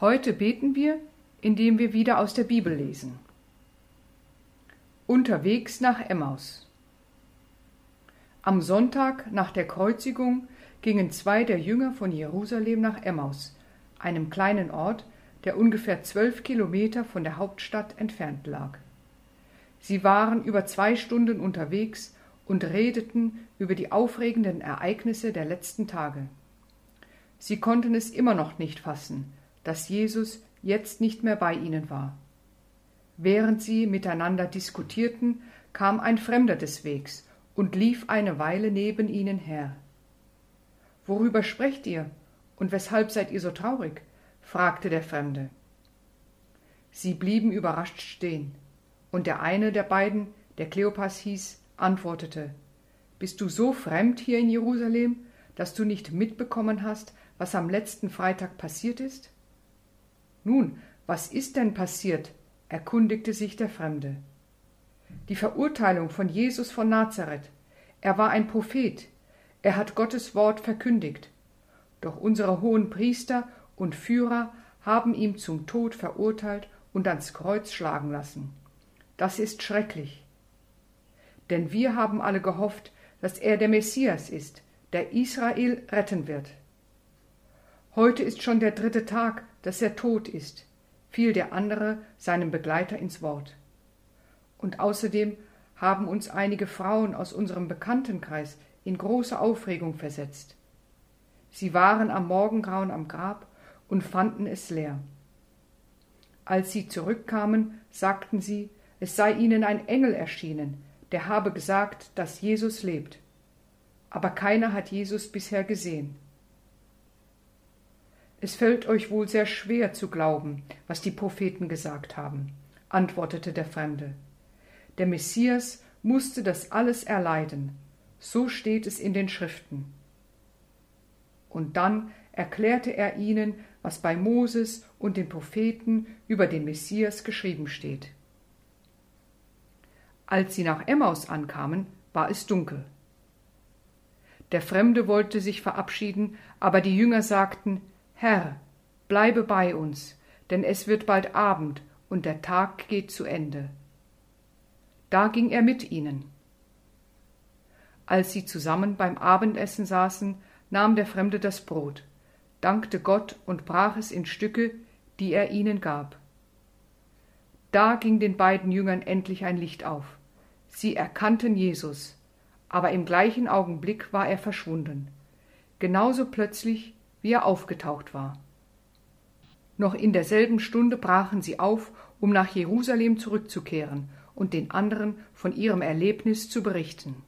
Heute beten wir, indem wir wieder aus der Bibel lesen. Unterwegs nach Emmaus. Am Sonntag nach der Kreuzigung gingen zwei der Jünger von Jerusalem nach Emmaus, einem kleinen Ort, der ungefähr zwölf Kilometer von der Hauptstadt entfernt lag. Sie waren über zwei Stunden unterwegs und redeten über die aufregenden Ereignisse der letzten Tage. Sie konnten es immer noch nicht fassen, dass Jesus jetzt nicht mehr bei ihnen war. Während sie miteinander diskutierten, kam ein Fremder des Wegs und lief eine Weile neben ihnen her. Worüber sprecht ihr und weshalb seid ihr so traurig? fragte der Fremde. Sie blieben überrascht stehen, und der eine der beiden, der Kleopas hieß, antwortete Bist du so fremd hier in Jerusalem, dass du nicht mitbekommen hast, was am letzten Freitag passiert ist? Nun, was ist denn passiert? erkundigte sich der Fremde. Die Verurteilung von Jesus von Nazareth. Er war ein Prophet, er hat Gottes Wort verkündigt. Doch unsere hohen Priester und Führer haben ihn zum Tod verurteilt und ans Kreuz schlagen lassen. Das ist schrecklich. Denn wir haben alle gehofft, dass er der Messias ist, der Israel retten wird. Heute ist schon der dritte Tag, dass er tot ist, fiel der andere seinem Begleiter ins Wort. Und außerdem haben uns einige Frauen aus unserem Bekanntenkreis in große Aufregung versetzt. Sie waren am Morgengrauen am Grab und fanden es leer. Als sie zurückkamen, sagten sie, es sei ihnen ein Engel erschienen, der habe gesagt, dass Jesus lebt. Aber keiner hat Jesus bisher gesehen. Es fällt euch wohl sehr schwer zu glauben, was die Propheten gesagt haben, antwortete der Fremde. Der Messias musste das alles erleiden, so steht es in den Schriften. Und dann erklärte er ihnen, was bei Moses und den Propheten über den Messias geschrieben steht. Als sie nach Emmaus ankamen, war es dunkel. Der Fremde wollte sich verabschieden, aber die Jünger sagten Herr, bleibe bei uns, denn es wird bald Abend und der Tag geht zu Ende. Da ging er mit ihnen. Als sie zusammen beim Abendessen saßen, nahm der Fremde das Brot, dankte Gott und brach es in Stücke, die er ihnen gab. Da ging den beiden Jüngern endlich ein Licht auf. Sie erkannten Jesus, aber im gleichen Augenblick war er verschwunden, genauso plötzlich wie er aufgetaucht war. Noch in derselben Stunde brachen sie auf, um nach Jerusalem zurückzukehren und den anderen von ihrem Erlebnis zu berichten.